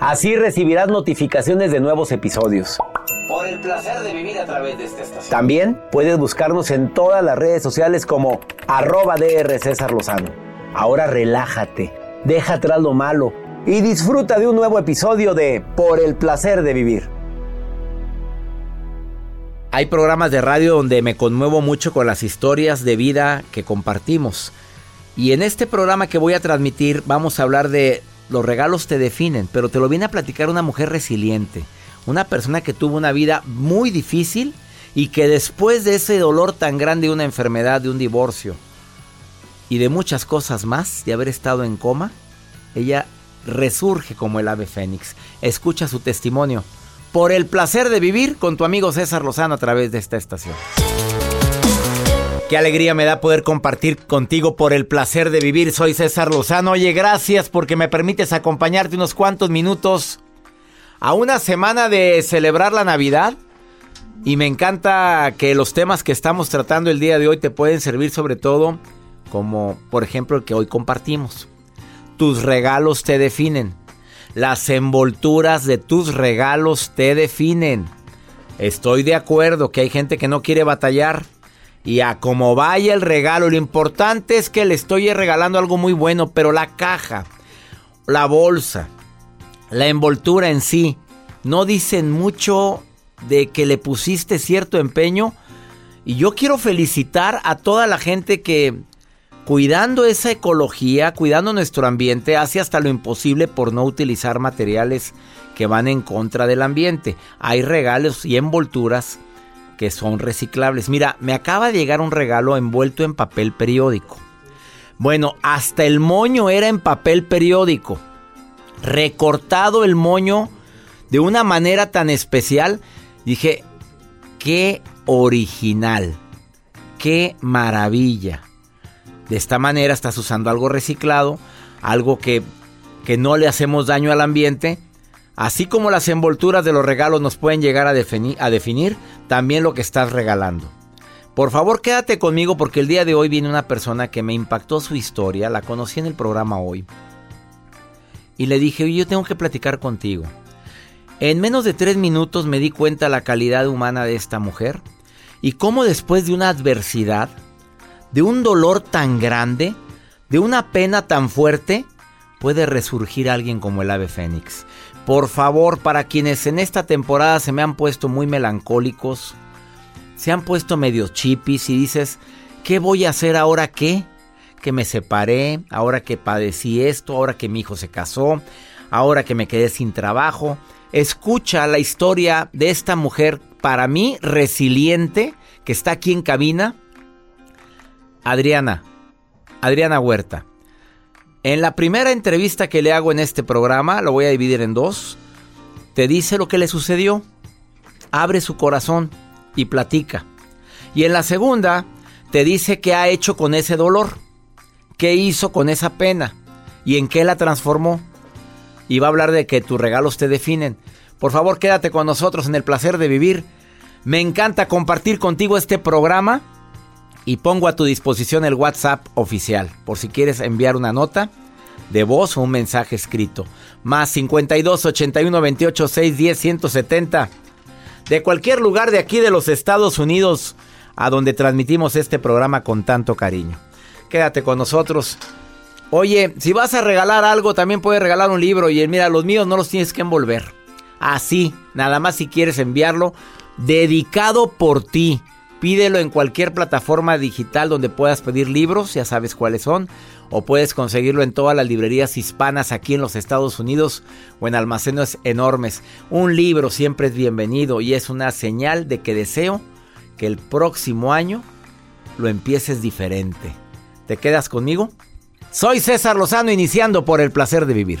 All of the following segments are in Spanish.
Así recibirás notificaciones de nuevos episodios. Por el placer de vivir a través de esta estación. También puedes buscarnos en todas las redes sociales como arroba DR César Lozano. Ahora relájate, deja atrás lo malo y disfruta de un nuevo episodio de Por el placer de vivir. Hay programas de radio donde me conmuevo mucho con las historias de vida que compartimos. Y en este programa que voy a transmitir vamos a hablar de los regalos te definen, pero te lo viene a platicar una mujer resiliente, una persona que tuvo una vida muy difícil y que después de ese dolor tan grande de una enfermedad, de un divorcio y de muchas cosas más, de haber estado en coma, ella resurge como el ave fénix. Escucha su testimonio por el placer de vivir con tu amigo César Lozano a través de esta estación. Qué alegría me da poder compartir contigo por el placer de vivir. Soy César Lozano. Oye, gracias porque me permites acompañarte unos cuantos minutos a una semana de celebrar la Navidad. Y me encanta que los temas que estamos tratando el día de hoy te pueden servir sobre todo como por ejemplo el que hoy compartimos. Tus regalos te definen. Las envolturas de tus regalos te definen. Estoy de acuerdo que hay gente que no quiere batallar y a como vaya el regalo, lo importante es que le estoy regalando algo muy bueno, pero la caja, la bolsa, la envoltura en sí, no dicen mucho de que le pusiste cierto empeño. Y yo quiero felicitar a toda la gente que, cuidando esa ecología, cuidando nuestro ambiente, hace hasta lo imposible por no utilizar materiales que van en contra del ambiente. Hay regalos y envolturas que son reciclables. Mira, me acaba de llegar un regalo envuelto en papel periódico. Bueno, hasta el moño era en papel periódico. Recortado el moño de una manera tan especial. Dije, qué original. Qué maravilla. De esta manera estás usando algo reciclado, algo que, que no le hacemos daño al ambiente Así como las envolturas de los regalos nos pueden llegar a, definir, también lo que estás regalando. Por favor, quédate conmigo porque el día de hoy viene una persona que me impactó su historia, la conocí en el programa hoy. Y le dije, yo tengo que platicar contigo. En menos de tres minutos me di cuenta la calidad humana de esta mujer y cómo después de una adversidad, de un dolor tan grande, de una pena tan fuerte, puede resurgir alguien como el ave fénix. Por favor, para quienes en esta temporada se me han puesto muy melancólicos, se han puesto medio chipis y dices, ¿Qué voy a hacer ahora qué? Que me separé, ahora que padecí esto, ahora que mi hijo se casó, ahora que me quedé sin trabajo. Escucha la historia de esta mujer, para mí, resiliente, que está aquí en cabina. Adriana, Adriana Huerta. En la primera entrevista que le hago en este programa, lo voy a dividir en dos, te dice lo que le sucedió, abre su corazón y platica. Y en la segunda, te dice qué ha hecho con ese dolor, qué hizo con esa pena y en qué la transformó. Y va a hablar de que tus regalos te definen. Por favor, quédate con nosotros en el placer de vivir. Me encanta compartir contigo este programa y pongo a tu disposición el WhatsApp oficial por si quieres enviar una nota de voz o un mensaje escrito. Más 52 81 28 6 10 170. De cualquier lugar de aquí de los Estados Unidos a donde transmitimos este programa con tanto cariño. Quédate con nosotros. Oye, si vas a regalar algo, también puedes regalar un libro. Y mira, los míos no los tienes que envolver. Así, nada más si quieres enviarlo, dedicado por ti. Pídelo en cualquier plataforma digital donde puedas pedir libros, ya sabes cuáles son, o puedes conseguirlo en todas las librerías hispanas aquí en los Estados Unidos o en almacenes enormes. Un libro siempre es bienvenido y es una señal de que deseo que el próximo año lo empieces diferente. ¿Te quedas conmigo? Soy César Lozano iniciando por el placer de vivir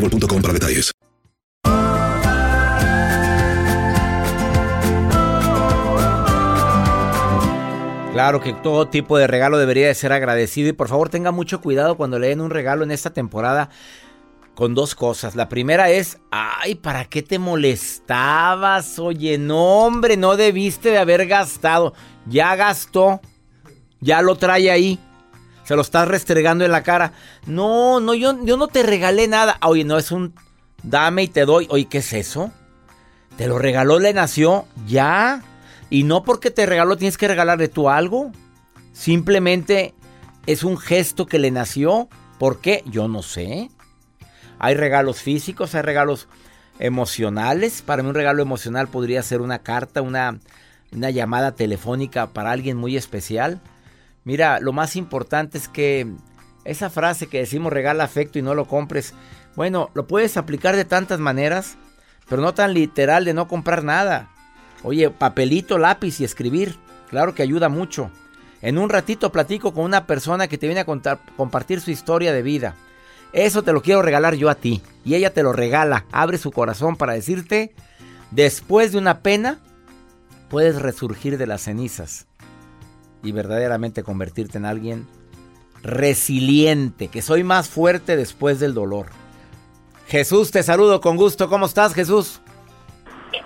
boostmobile.com para detalles. Claro que todo tipo de regalo debería de ser agradecido y por favor tenga mucho cuidado cuando le den un regalo en esta temporada con dos cosas. La primera es, ay, ¿para qué te molestabas? Oye, no hombre, no debiste de haber gastado. Ya gastó, ya lo trae ahí. Se lo estás restregando en la cara. No, no, yo, yo no te regalé nada. Oye, no es un dame y te doy. Oye, ¿qué es eso? Te lo regaló, le nació. Ya. Y no porque te regaló tienes que regalarle tú algo. Simplemente es un gesto que le nació. ¿Por qué? Yo no sé. Hay regalos físicos, hay regalos emocionales. Para mí un regalo emocional podría ser una carta, una, una llamada telefónica para alguien muy especial. Mira, lo más importante es que esa frase que decimos regala afecto y no lo compres, bueno, lo puedes aplicar de tantas maneras, pero no tan literal de no comprar nada. Oye, papelito, lápiz y escribir, claro que ayuda mucho. En un ratito platico con una persona que te viene a contar, compartir su historia de vida. Eso te lo quiero regalar yo a ti. Y ella te lo regala. Abre su corazón para decirte, después de una pena, puedes resurgir de las cenizas y verdaderamente convertirte en alguien resiliente, que soy más fuerte después del dolor. Jesús, te saludo con gusto. ¿Cómo estás, Jesús?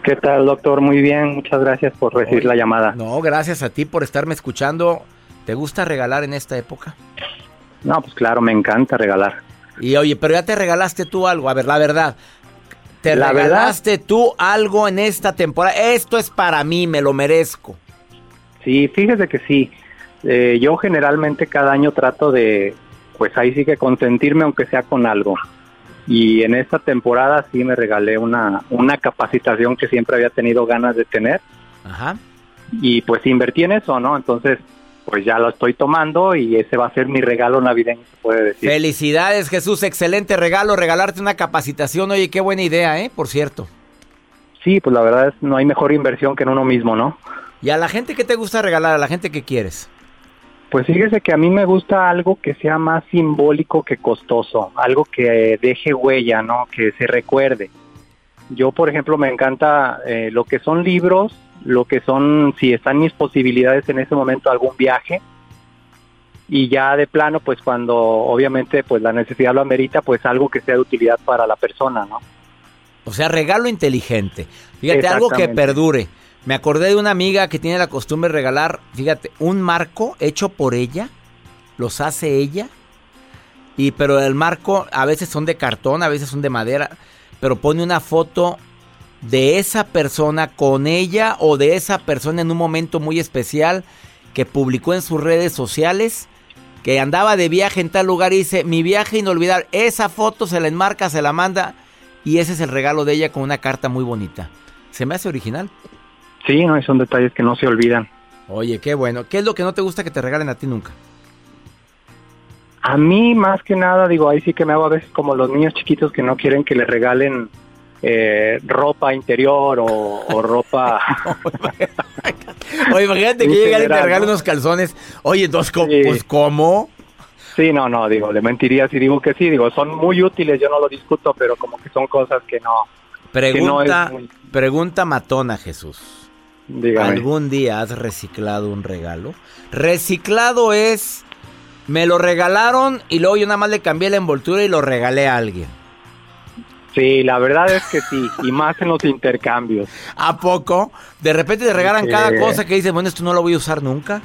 ¿Qué tal, doctor? Muy bien, muchas gracias por recibir la llamada. No, gracias a ti por estarme escuchando. ¿Te gusta regalar en esta época? No, pues claro, me encanta regalar. Y oye, pero ya te regalaste tú algo, a ver, la verdad. ¿Te La regalaste tú algo en esta temporada? Esto es para mí, me lo merezco. Sí, fíjese que sí. Eh, yo generalmente cada año trato de, pues ahí sí que consentirme aunque sea con algo. Y en esta temporada sí me regalé una, una capacitación que siempre había tenido ganas de tener. Ajá. Y pues invertí en eso, ¿no? Entonces, pues ya lo estoy tomando y ese va a ser mi regalo navideño, se puede decir. Felicidades, Jesús. Excelente regalo, regalarte una capacitación. Oye, qué buena idea, ¿eh? Por cierto. Sí, pues la verdad es no hay mejor inversión que en uno mismo, ¿no? ¿Y a la gente que te gusta regalar? ¿A la gente que quieres? Pues fíjese que a mí me gusta algo que sea más simbólico que costoso, algo que deje huella, ¿no? Que se recuerde. Yo, por ejemplo, me encanta eh, lo que son libros, lo que son, si están mis posibilidades en ese momento, algún viaje. Y ya de plano, pues cuando obviamente pues la necesidad lo amerita, pues algo que sea de utilidad para la persona, ¿no? O sea, regalo inteligente. Fíjate, algo que perdure. Me acordé de una amiga que tiene la costumbre de regalar, fíjate, un marco hecho por ella, los hace ella, y pero el marco a veces son de cartón, a veces son de madera, pero pone una foto de esa persona con ella o de esa persona en un momento muy especial que publicó en sus redes sociales que andaba de viaje en tal lugar y dice, mi viaje inolvidable, esa foto se la enmarca, se la manda y ese es el regalo de ella con una carta muy bonita. Se me hace original. Sí, no, y son detalles que no se olvidan. Oye, qué bueno. ¿Qué es lo que no te gusta que te regalen a ti nunca? A mí, más que nada, digo, ahí sí que me hago a veces como los niños chiquitos que no quieren que les regalen eh, ropa interior o, o ropa... Oye, imagínate que llega y te ¿no? unos calzones. Oye. Sí. Pues, ¿cómo? Sí, no, no, digo, le mentiría si digo que sí, digo, son muy útiles, yo no lo discuto, pero como que son cosas que no... Pregunta, muy- pregunta matona, Jesús. Dígame. ¿Algún día has reciclado un regalo? Reciclado es, me lo regalaron y luego yo nada más le cambié la envoltura y lo regalé a alguien. Sí, la verdad es que sí, y más en los intercambios. ¿A poco? De repente te regalan Sí. cada cosa que dices, bueno, esto no lo voy a usar nunca.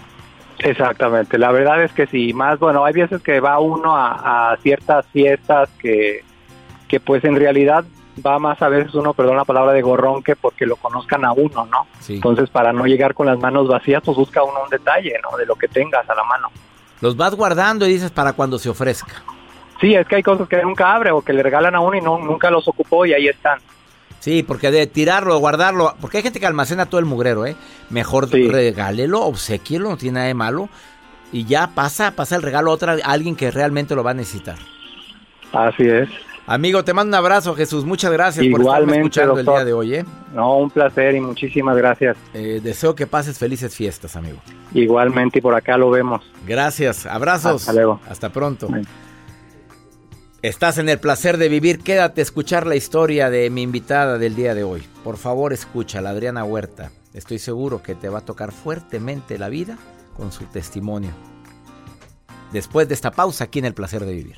Exactamente, la verdad es que sí, más bueno, hay veces que va uno a, a ciertas fiestas que, que pues en realidad va más a veces uno, perdón la palabra de gorrón, que porque lo conozcan a uno, ¿no? Sí. Entonces para no llegar con las manos vacías, pues busca uno un detalle, ¿no? De lo que tengas a la mano. Los vas guardando y dices para cuando se ofrezca. Sí, es que hay cosas que nunca abre o que le regalan a uno y no, nunca los ocupó y ahí están. Sí, porque de tirarlo, guardarlo, porque hay gente que almacena todo el mugrero, ¿eh? Mejor Sí. regálelo, obsequielo, no tiene nada de malo. Y ya pasa, pasa el regalo a otra, a alguien que realmente lo va a necesitar. Así es. Amigo, te mando un abrazo, Jesús. Muchas gracias por estarme escuchando el día de hoy, ¿eh? No, un placer y muchísimas gracias. Eh, deseo que pases felices fiestas, amigo. Igualmente y por acá lo vemos. Gracias, abrazos. Hasta luego. Hasta pronto. Estás en el placer de vivir. Quédate a escuchar la historia de mi invitada del día de hoy. Por favor, escúchala, Adriana Huerta. Estoy seguro que te va a tocar fuertemente la vida con su testimonio. Después de esta pausa aquí en el placer de vivir.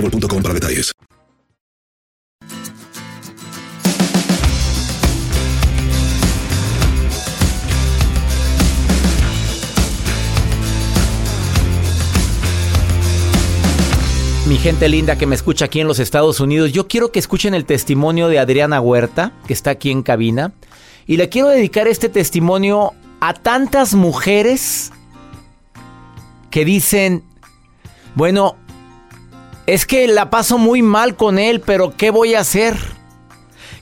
boostmobile.com para detalles. Mi gente linda que me escucha aquí en los Estados Unidos, yo quiero que escuchen el testimonio de Adriana Huerta, que está aquí en cabina, y le quiero dedicar este testimonio a tantas mujeres que dicen, bueno, es que la paso muy mal con él, pero ¿qué voy a hacer?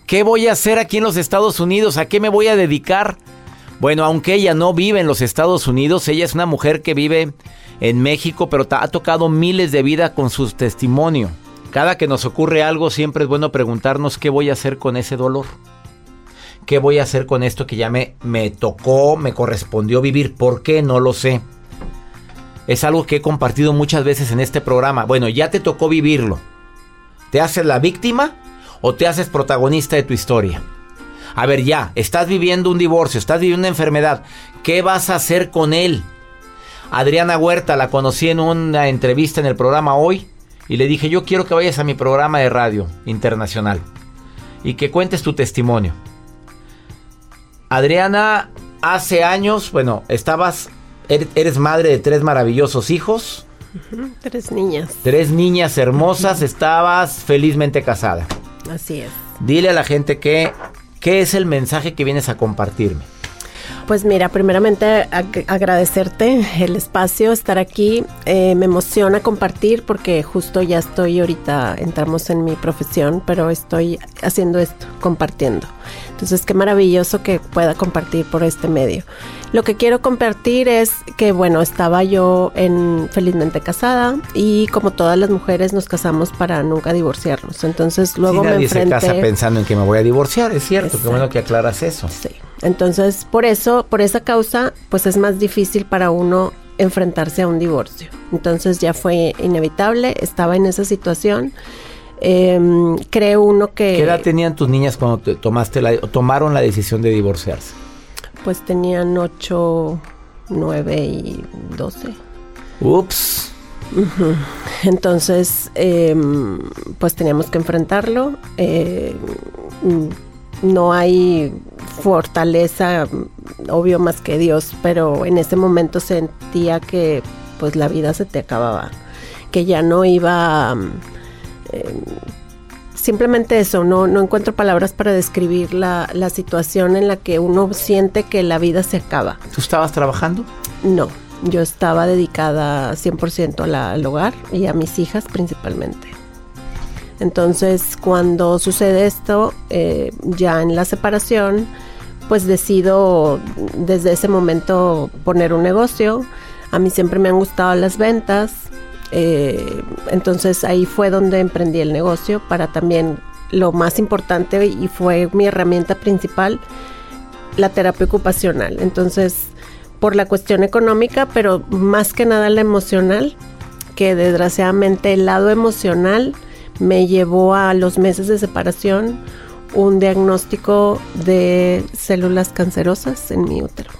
¿Qué voy a hacer aquí en los Estados Unidos? ¿A qué me voy a dedicar? Bueno, aunque ella no vive en los Estados Unidos, ella es una mujer que vive en México, pero ha tocado miles de vidas con su testimonio. Cada que nos ocurre algo, siempre es bueno preguntarnos qué voy a hacer con ese dolor. ¿Qué voy a hacer con esto que ya me, me tocó, me correspondió vivir? ¿Por qué? No lo sé. Es algo que he compartido muchas veces en este programa. Bueno, ya te tocó vivirlo. ¿Te haces la víctima o te haces protagonista de tu historia? A ver, ya, estás viviendo un divorcio, estás viviendo una enfermedad. ¿Qué vas a hacer con él? Adriana Huerta la conocí en una entrevista en el programa hoy y le dije, yo quiero que vayas a mi programa de radio internacional y que cuentes tu testimonio. Adriana, hace años, bueno, estabas, eres madre de tres maravillosos hijos. Tres niñas. Tres niñas hermosas, estabas felizmente casada. Así es. Dile a la gente que, ¿qué es el mensaje que vienes a compartirme? Pues mira, primeramente ag agradecerte el espacio, estar aquí. Eh, me emociona compartir porque justo ya estoy ahorita, entramos en mi profesión, pero estoy haciendo esto, compartiendo. Entonces, qué maravilloso que pueda compartir por este medio. Lo que quiero compartir es que, bueno, estaba yo en felizmente casada y como todas las mujeres nos casamos para nunca divorciarnos. Entonces, luego sí, me nadie enfrenté... se casa pensando en que me voy a divorciar, es cierto, qué bueno que aclaras eso. Sí. Entonces, por eso, por esa causa, pues es más difícil para uno enfrentarse a un divorcio. Entonces ya fue inevitable, estaba en esa situación. Eh, cree uno que... ¿Qué edad tenían tus niñas cuando te tomaste la, tomaron la decisión de divorciarse? Pues tenían 8, 9 y 12. Ups. Entonces, eh, pues teníamos que enfrentarlo. Eh, no hay fortaleza, obvio más que Dios, pero en ese momento sentía que pues la vida se te acababa, que ya no iba... eh, simplemente eso, no, no encuentro palabras para describir la, la situación en la que uno siente que la vida se acaba. ¿Tú estabas trabajando? No, yo estaba dedicada 100% a la- al hogar y a mis hijas principalmente. Entonces, cuando sucede esto, eh, ya en la separación, pues decido desde ese momento poner un negocio. A mí siempre me han gustado las ventas. eh, entonces ahí fue donde emprendí el negocio para también lo más importante y fue mi herramienta principal, la terapia ocupacional. Entonces, por la cuestión económica, pero más que nada la emocional, que desgraciadamente el lado emocional me llevó a los meses de separación un diagnóstico de células cancerosas en mi útero.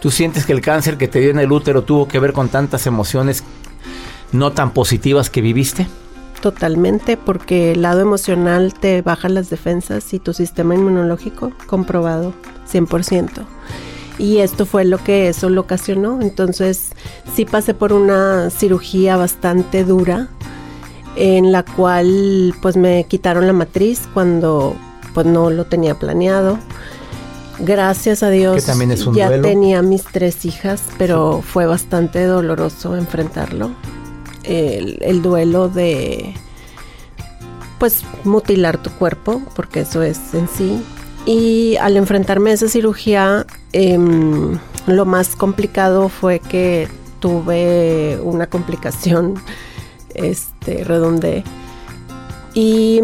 ¿Tú sientes que el cáncer que te dio en el útero tuvo que ver con tantas emociones no tan positivas que viviste? Totalmente, porque el lado emocional te baja las defensas y tu sistema inmunológico comprobado 100%. Y esto fue lo que eso lo ocasionó. Entonces, sí pasé por una cirugía bastante dura en la cual pues me quitaron la matriz cuando pues no lo tenía planeado. Gracias a Dios Que también es un ya duelo. tenía mis tres hijas, pero fue bastante doloroso enfrentarlo. el, el duelo de pues mutilar tu cuerpo, porque eso es en sí. Y al enfrentarme a esa cirugía, em, lo más complicado fue que tuve una complicación, este, redonde. Y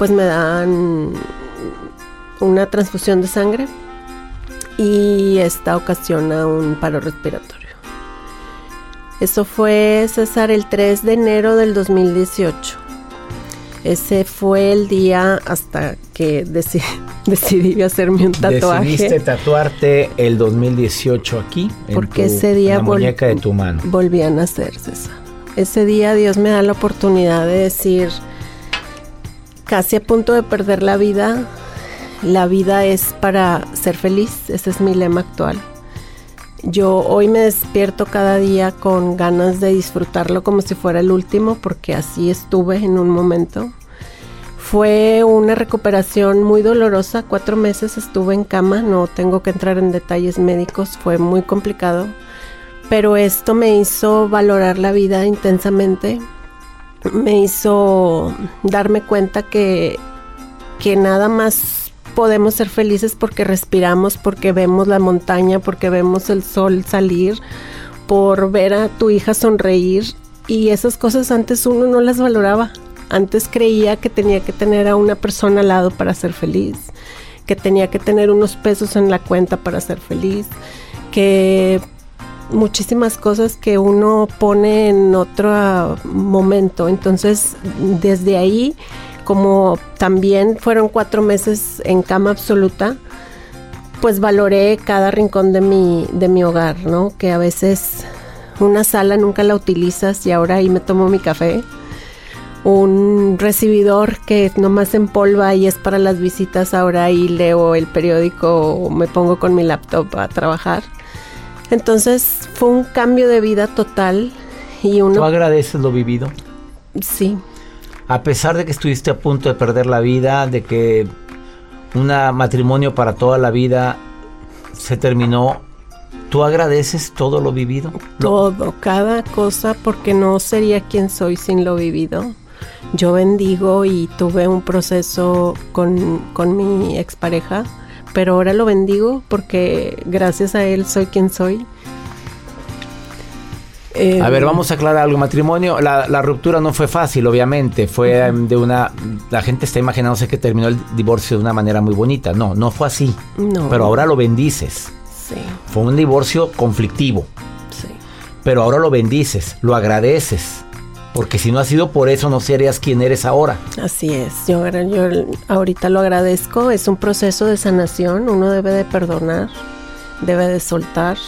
pues me dan una transfusión de sangre y esta ocasiona un paro respiratorio. Eso fue, César, el 3 de enero del 2018. Ese fue el día hasta que decidí, hacerme un tatuaje. Decidiste tatuarte el 2018 aquí. Porque ese día la muñeca de tu mano. volví a nacer, César. Ese día Dios me da la oportunidad de decir, casi a punto de perder la vida, la vida es para ser feliz, ese es mi lema actual. Yo hoy me despierto cada día con ganas de disfrutarlo como si fuera el último, porque así estuve en un momento. Fue una recuperación muy dolorosa, cuatro meses estuve en cama, no tengo que entrar en detalles médicos, fue muy complicado, pero esto me hizo valorar la vida intensamente, me hizo darme cuenta que, que nada más podemos ser felices porque respiramos, porque vemos la montaña, porque vemos el sol salir, por ver a tu hija sonreír. Y esas cosas antes uno no las valoraba. Antes creía que tenía que tener a una persona al lado para ser feliz, que tenía que tener unos pesos en la cuenta para ser feliz, que muchísimas cosas que uno pone en otro momento. Entonces, desde ahí como también fueron cuatro meses en cama absoluta, pues valoré cada rincón de mi, de mi hogar, ¿no? Que a veces una sala nunca la utilizas y ahora ahí me tomo mi café. Un recibidor que nomás empolva y es para las visitas, ahora ahí leo el periódico o me pongo con mi laptop a trabajar. Entonces fue un cambio de vida total y uno... ¿Tú agradeces lo vivido? Sí, a pesar de que estuviste a punto de perder la vida, de que un matrimonio para toda la vida se terminó, ¿tú agradeces todo lo vivido? Todo, cada cosa, porque no sería quien soy sin lo vivido. Yo bendigo y tuve un proceso con, con mi expareja, pero ahora lo bendigo porque gracias a él soy quien soy a ver, vamos a aclarar algo. Matrimonio, la, ruptura no fue fácil, obviamente. Fue em, de una. La gente está imaginándose que terminó el divorcio de una manera muy bonita. No, no fue así. No. Pero ahora lo bendices. Sí. Fue un divorcio conflictivo. Sí. Pero ahora lo bendices, lo agradeces. Porque si no ha sido por eso, no serías quien eres ahora. Así es. Yo, yo ahorita lo agradezco. Es un proceso de sanación. Uno debe de perdonar, debe de soltar.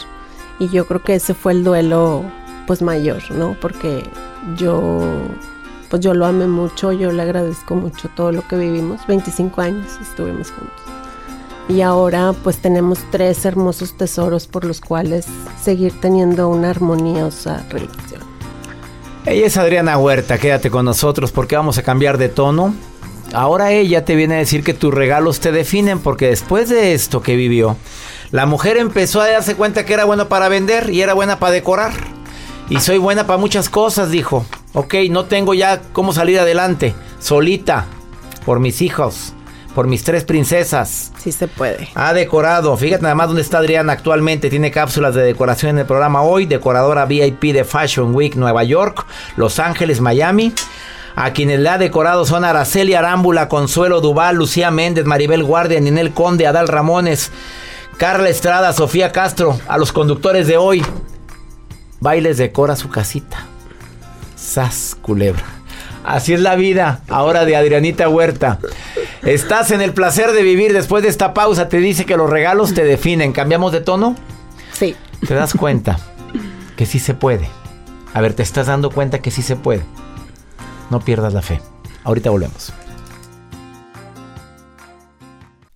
Y yo creo que ese fue el duelo pues mayor, ¿no? Porque yo pues yo lo amé mucho, yo le agradezco mucho todo lo que vivimos, 25 años estuvimos juntos. Y ahora pues tenemos tres hermosos tesoros por los cuales seguir teniendo una armoniosa relación. Ella es Adriana Huerta, quédate con nosotros porque vamos a cambiar de tono. Ahora ella te viene a decir que tus regalos te definen porque después de esto que vivió, la mujer empezó a darse cuenta que era buena para vender y era buena para decorar. Y soy buena para muchas cosas, dijo. Ok, no tengo ya cómo salir adelante. Solita. Por mis hijos. Por mis tres princesas. Sí se puede. Ha decorado. Fíjate nada más dónde está Adriana actualmente. Tiene cápsulas de decoración en el programa hoy. Decoradora VIP de Fashion Week Nueva York, Los Ángeles, Miami. A quienes le ha decorado son Araceli Arámbula, Consuelo Duval, Lucía Méndez, Maribel Guardia, Ninel Conde, Adal Ramones, Carla Estrada, Sofía Castro. A los conductores de hoy, Bailes decora su casita. Sas, culebra. Así es la vida ahora de Adrianita Huerta. Estás en el placer de vivir. Después de esta pausa te dice que los regalos te definen. ¿Cambiamos de tono? Sí. ¿Te das cuenta que sí se puede? A ver, te estás dando cuenta que sí se puede. No pierdas la fe. Ahorita volvemos.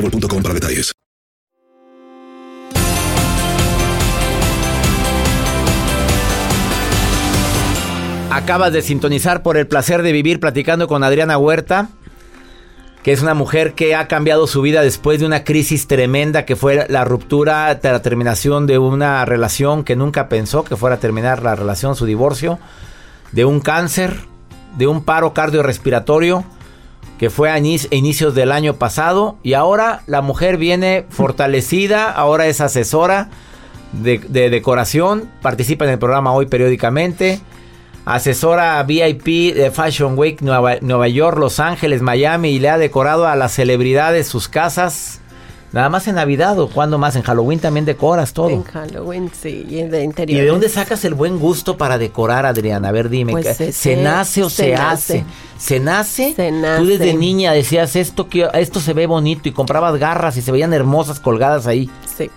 boostmobile.com para detalles. Acabas de sintonizar por el placer de vivir platicando con Adriana Huerta, que es una mujer que ha cambiado su vida después de una crisis tremenda que fue la ruptura, la terminación de una relación que nunca pensó que fuera a terminar la relación, su divorcio, de un cáncer, de un paro cardiorrespiratorio que fue a inic- a inicios del año pasado y ahora la mujer viene fortalecida, ahora es asesora de, de decoración, participa en el programa hoy periódicamente, asesora VIP de Fashion Week Nueva, Nueva York, Los Ángeles, Miami y le ha decorado a las celebridades sus casas. Nada más en Navidad o cuando más, en Halloween también decoras todo. En Halloween, sí, y de ¿Y interior. de dónde sacas el buen gusto para decorar, Adriana? A ver, dime, Pues ¿se nace o se, se hace? nace. ¿Se nace? Se Tú desde nace. niña decías esto que esto se ve bonito y comprabas garras y se veían hermosas colgadas ahí. Sí.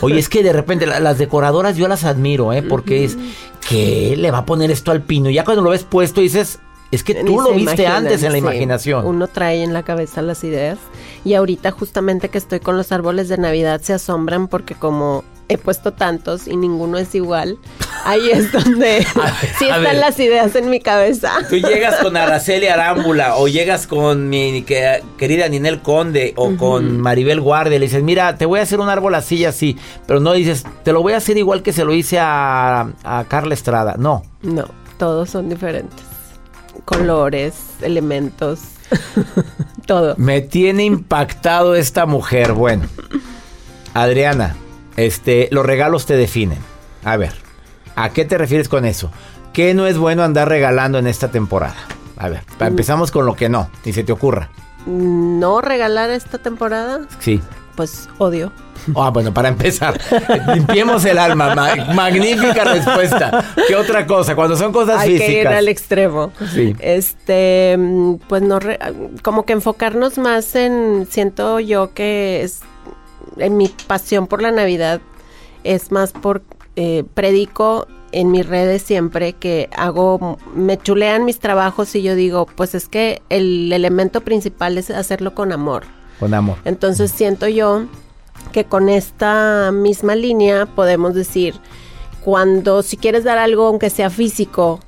Oye, es que de repente la- las decoradoras yo las admiro, ¿eh? Porque es que le va a poner esto al pino. Y ya cuando lo ves puesto dices, es que tú lo viste antes en la sí. imaginación. Uno trae en la cabeza las ideas. Y ahorita justamente que estoy con los árboles de Navidad se asombran porque como he puesto tantos y ninguno es igual, ahí es donde sí a están ver. las ideas en mi cabeza. Tú llegas con Araceli Arámbula o llegas con mi que- querida Ninel Conde o con Maribel Guardia y le dices, mira, te voy a hacer un árbol así y así, pero no dices, te lo voy a hacer igual que se lo hice a, a Carla Estrada. No, No, todos son diferentes. Colores, elementos, todo. me tiene impactado esta mujer. Bueno, Adriana, este, los regalos te definen. A ver, ¿a qué te refieres con eso? ¿Qué no es bueno andar regalando en esta temporada? A ver, pa- empezamos con lo que no, ni se te ocurra. No regalar esta temporada, Sí. Pues odio. Ah, bueno, para empezar, limpiemos el alma. Ma- magnífica respuesta. ¿Qué otra cosa? Cuando son cosas Hay que ir físicas. al extremo. Sí. Este, mm, pues no, re- como que enfocarnos más en, siento yo que es, en mi pasión por la Navidad es más por, eh, predico en mis redes siempre que hago, me chulean mis trabajos y yo digo, pues es que el elemento principal es hacerlo con amor. Con amor. Entonces siento yo que con esta misma línea podemos decir, cuando si quieres dar algo, aunque sea físico,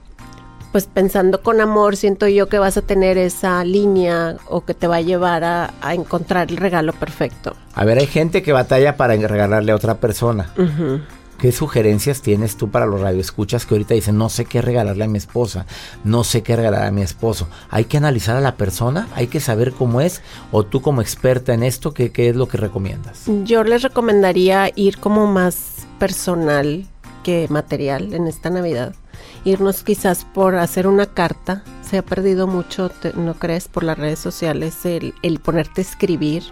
pues pensando con amor, siento yo que vas a tener esa línea o que te va a llevar a, a encontrar el regalo perfecto. A ver, hay gente que batalla para regalarle a otra persona. ¿Qué sugerencias tienes tú para los radioescuchas que ahorita dicen no sé qué regalarle a mi esposa, no sé qué regalar a mi esposo? ¿Hay que analizar a la persona? ¿Hay que saber cómo es? ¿O tú como experta en esto, qué, es lo que recomiendas? Yo les recomendaría ir como más personal que material en esta Navidad. Irnos quizás por hacer una carta. Se ha perdido mucho, te- ¿no crees? Por las redes sociales el ponerte a escribir,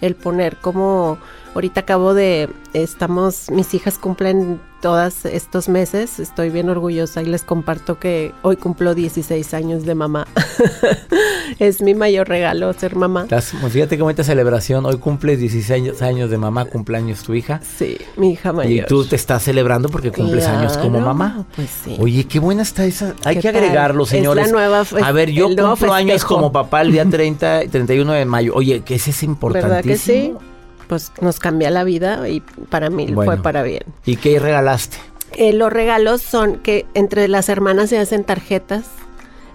el poner como... Ahorita acabo de... Estamos... Mis hijas cumplen todos estos meses. Estoy bien orgullosa y les comparto que hoy cumplo 16 años de mamá. es mi mayor regalo ser mamá. Las- fíjate qué bonita celebración. Hoy cumples 16 años- de mamá, cumpleaños tu hija. Sí, mi hija mayor. Y tú te estás celebrando porque cumples años como mamá. Pues sí. Oye, qué buena está esa. Hay ¿Qué que agregarlo, Es la señores. nueva a ver, yo cumplo años como papá el día 30, 31 de mayo. Oye, que ese es importantísimo. ¿Verdad que sí? Pues nos cambia la vida y para mí Bueno. fue para bien. ¿Y qué regalaste? Eh, los regalos son que entre las hermanas se hacen tarjetas.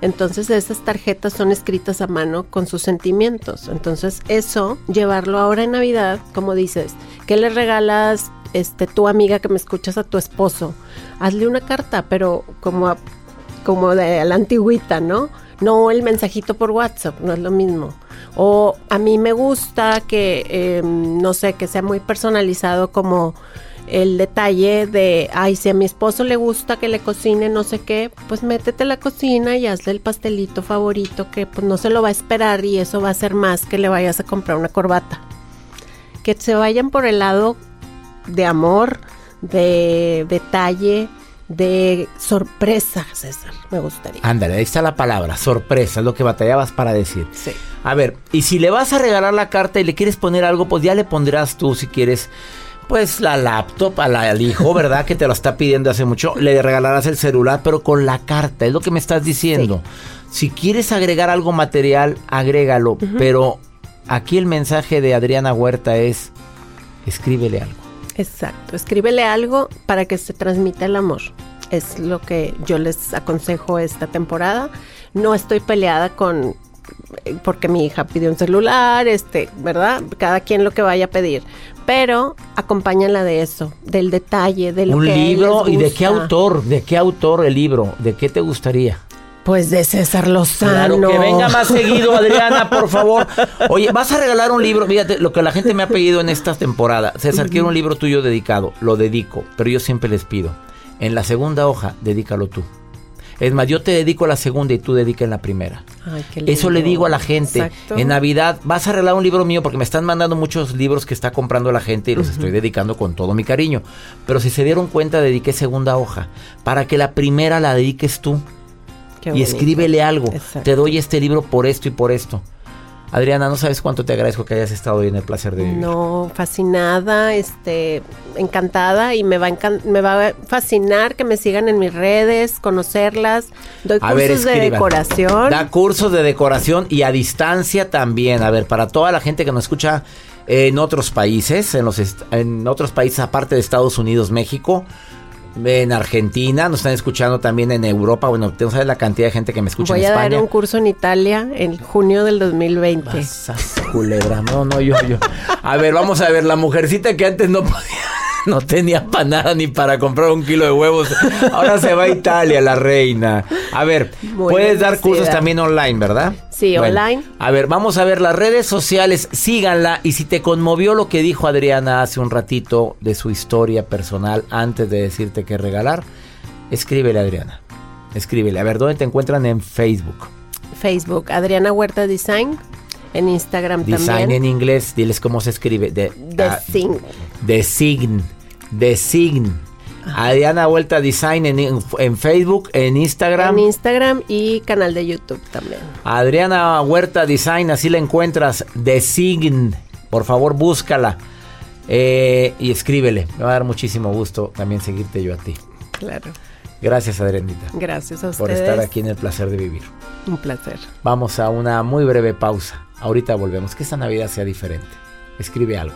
Entonces esas tarjetas son escritas a mano con sus sentimientos. Entonces eso, llevarlo ahora en Navidad, como dices, ¿qué le regalas este tu amiga que me escuchas a tu esposo? Hazle una carta, pero como a- como de la antigüita, ¿no? No el mensajito por WhatsApp, no es lo mismo. O a mí me gusta que, eh, no sé, que sea muy personalizado como el detalle de, ay, si a mi esposo le gusta que le cocine no sé qué, pues métete a la cocina y hazle el pastelito favorito que pues no se lo va a esperar y eso va a ser más que le vayas a comprar una corbata. Que se vayan por el lado de amor, de detalle, de sorpresa, César, me gustaría. Ándale, ahí está la palabra, sorpresa, es lo que batallabas para decir. Sí. A ver, y si le vas a regalar la carta y le quieres poner algo, pues ya le pondrás tú si quieres, pues la laptop a la- al hijo, ¿verdad? Que te lo está pidiendo hace mucho. Le regalarás el celular, pero con la carta, es lo que me estás diciendo. Si quieres agregar algo material, agrégalo, pero aquí el mensaje de Adriana Huerta es, escríbele algo. Exacto, escríbele algo para que se transmita el amor. Es lo que yo les aconsejo esta temporada. No estoy peleada con eh, porque mi hija pidió un celular, este, ¿verdad? Cada quien lo que vaya a pedir. Pero acompáñala de eso, del detalle, de lo Un que libro, les ¿y de qué autor? ¿De qué autor el libro? ¿De qué te gustaría? Pues de César Lozano. Claro, que venga más seguido, Adriana, por favor. Oye, vas a regalar un libro. Fíjate, lo que la gente me ha pedido en esta temporada. César, quiero un libro tuyo dedicado. Lo dedico, pero yo siempre les pido. En la segunda hoja, dedícalo tú. Es más, yo te dedico la segunda y tú dedica en la primera. Ay, qué Eso le lindo. digo a la gente. Exacto. En Navidad vas a regalar un libro mío porque me están mandando muchos libros que está comprando la gente y los estoy dedicando con todo mi cariño. Pero si se dieron cuenta, dediqué segunda hoja para que la primera la dediques tú Qué y bonito. escríbele algo. Exacto. Te doy este libro por esto y por esto. Adriana, no sabes cuánto te agradezco que hayas estado hoy en el placer de vivir. No, fascinada, este, encantada y me va encan- me va a fascinar que me sigan en mis redes, conocerlas. Doy A cursos ver, de decoración. Da cursos de decoración y a distancia también. A ver, para toda la gente que nos escucha en otros países, en, los en otros países aparte de Estados Unidos, México, en Argentina, nos están escuchando también en Europa. Bueno, tú no sabes la cantidad de gente que me escucha Voy en a España. dar un curso en Italia en junio del 2020. Sas, culebra. No, no, yo, yo. A ver, vamos a ver, la mujercita que antes no podía, no tenía para nada ni para comprar un kilo de huevos. Ahora se va a Italia, la reina. A ver, Muy puedes dar cursos también online, ¿verdad? Sí, online. A ver, vamos a ver las redes sociales, síganla. Y si te conmovió lo que dijo Adriana hace un ratito de su historia personal antes de decirte qué regalar, escríbele, Adriana. Escríbele. A ver, ¿dónde te encuentran en Facebook? Facebook, Adriana Huerta Design. En Instagram Design también. en inglés, diles cómo se escribe. De, ah, Design. Design. Design. Adriana Vuelta Design en, en Facebook, en Instagram. En Instagram y canal de YouTube también. Adriana Huerta Design, así la encuentras. Design. Por favor, búscala. Eh, y escríbele. Me va a dar muchísimo gusto también seguirte yo a ti. Claro. Gracias, Adrianita. Gracias a ustedes. Por estar aquí en el placer de vivir. Un placer. Vamos a una muy breve pausa. Ahorita volvemos. Que esta Navidad sea diferente. Escribe algo.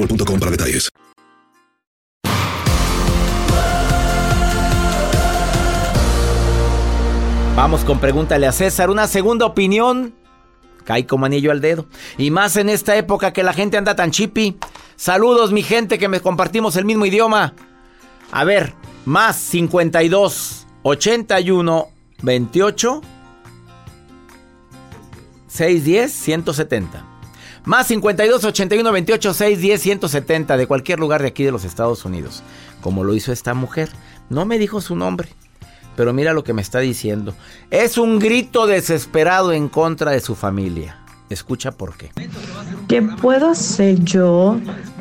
boostmobile.com para detalles. Vamos con pregúntale a César. Una segunda opinión. Cae como anillo al dedo. Y más en esta época que la gente anda tan chippy. Saludos, mi gente, que me compartimos el mismo idioma. A ver, más 52 81 28 610 170. Más 52 81 28 610 170 de cualquier lugar de aquí de los Estados Unidos. Como lo hizo esta mujer. No me dijo su nombre. Pero mira lo que me está diciendo. Es un grito desesperado en contra de su familia. Escucha por qué. ¿Qué puedo hacer yo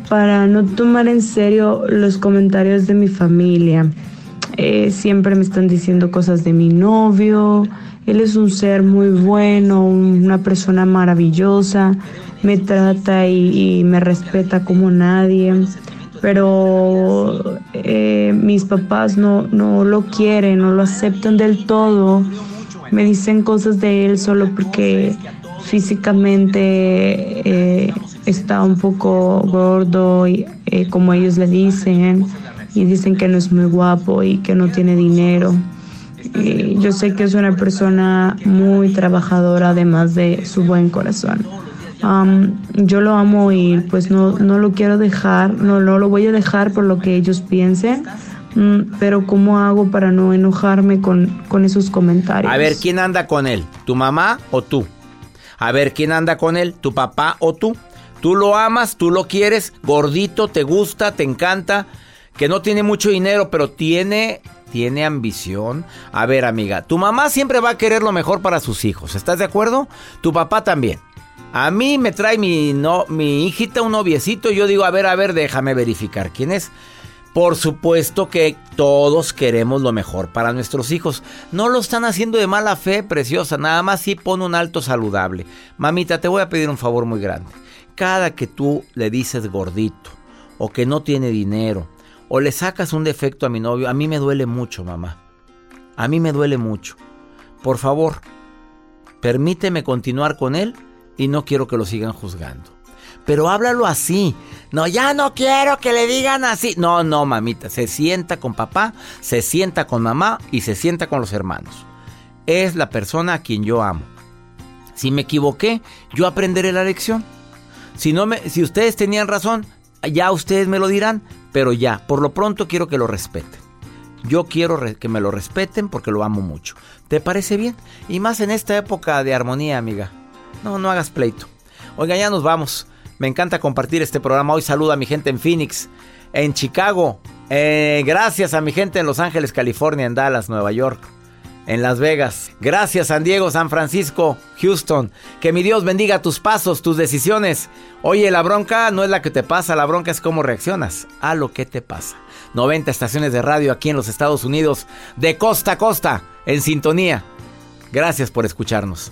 para no tomar en serio los comentarios de mi familia? Eh, siempre me están diciendo cosas de mi novio. Él es un ser muy bueno, una persona maravillosa. Me trata y, me respeta como nadie. Pero eh, mis papás no, no lo quieren, no lo aceptan del todo. Me dicen cosas de él solo porque físicamente eh, está un poco gordo, y, eh, como ellos le dicen, y dicen que no es muy guapo y que no tiene dinero. Yo sé que es una persona muy trabajadora, además de su buen corazón. Yo lo amo y pues no, no lo quiero dejar, no, no lo voy a dejar por lo que ellos piensen. Mm, pero ¿cómo hago para no enojarme con, con esos comentarios? A ver, ¿quién anda con él? ¿Tu mamá o tú? A ver, ¿quién anda con él? ¿Tu papá o tú? Tú lo amas, tú lo quieres, gordito, te gusta, te encanta, que no tiene mucho dinero, pero tiene tiene ambición. A ver, amiga, tu mamá siempre va a querer lo mejor para sus hijos, ¿estás de acuerdo? Tu papá también. A mí me trae mi no mi hijita un noviecito y yo digo, a ver, a ver, déjame verificar quién es. Por supuesto que todos queremos lo mejor para nuestros hijos. No lo están haciendo de mala fe, preciosa. Nada más si pone un alto saludable. Mamita, te voy a pedir un favor muy grande. Cada que tú le dices gordito, o que no tiene dinero, o le sacas un defecto a mi novio, a mí me duele mucho, mamá. A mí me duele mucho. Por favor, permíteme continuar con él y no quiero que lo sigan juzgando. Pero háblalo así. No, ya no quiero que le digan así. No, no, mamita. Se sienta con papá, se sienta con mamá y se sienta con los hermanos. Es la persona a quien yo amo. Si me equivoqué, yo aprenderé la lección. Si, no me, si ustedes tenían razón, ya ustedes me lo dirán. Pero ya, por lo pronto quiero que lo respeten. Yo quiero que me lo respeten porque lo amo mucho. ¿Te parece bien? Y más en esta época de armonía, amiga. No, no hagas pleito. Oiga, ya nos vamos. Me encanta compartir este programa. Hoy saludo a mi gente en Phoenix, en Chicago. Eh, gracias a mi gente en Los Ángeles, California, en Dallas, Nueva York, en Las Vegas. Gracias San Diego, San Francisco, Houston. Que mi Dios bendiga tus pasos, tus decisiones. Oye, la bronca no es la que te pasa, la bronca es cómo reaccionas a lo que te pasa. 90 estaciones de radio aquí en los Estados Unidos, de costa a costa, en sintonía. Gracias por escucharnos.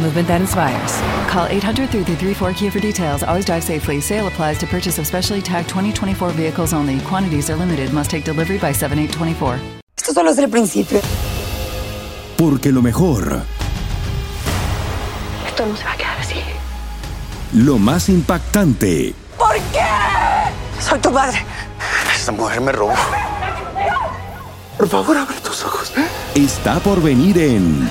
movement that inspires. Call 800 334 Kia for details. Always drive safely. Sale applies to purchase of specially tagged 2024 vehicles only. Quantities are limited. Must take delivery by 7824. Esto solo es el principio. Porque lo mejor. Esto no se va a quedar así. Lo más impactante. ¿Por qué? Soy tu madre. Esta mujer me robó. Por favor, abre tus ojos. Está por venir en.